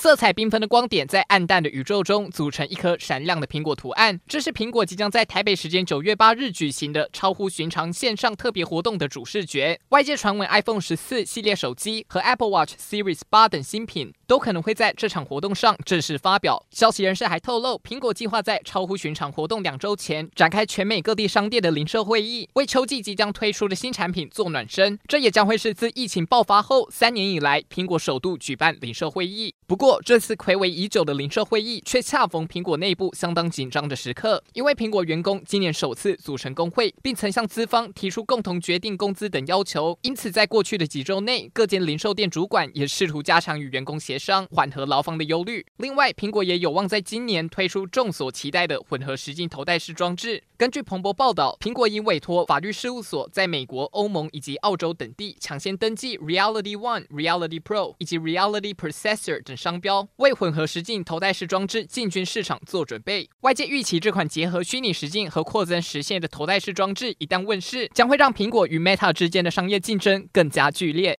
色彩缤纷的光点在暗淡的宇宙中组成一颗闪亮的苹果图案，这是苹果即将在台北时间九月八日举行的超乎寻常线上特别活动的主视觉。外界传闻 iPhone 十四系列手机和 Apple Watch Series 八等新品都可能会在这场活动上正式发表。消息人士还透露，苹果计划在超乎寻常活动两周前展开全美各地商店的零售会议，为秋季即将推出的新产品做暖身。这也将会是自疫情爆发后三年以来，苹果首度举办零售会议。不过，这次睽违已久的零售会议却恰逢苹果内部相当紧张的时刻，因为苹果员工今年首次组成工会，并曾向资方提出共同决定工资等要求。因此，在过去的几周内，各间零售店主管也试图加强与员工协商，缓和劳方的忧虑。另外，苹果也有望在今年推出众所期待的混合实境头戴式装置。根据彭博报道，苹果已委托法律事务所在美国、欧盟以及澳洲等地抢先登记 Reality One、Reality Pro 以及 Reality Processor 等商标。为混合实境头戴式装置进军市场做准备，外界预期这款结合虚拟实境和扩增实现的头戴式装置一旦问世，将会让苹果与 Meta 之间的商业竞争更加剧烈。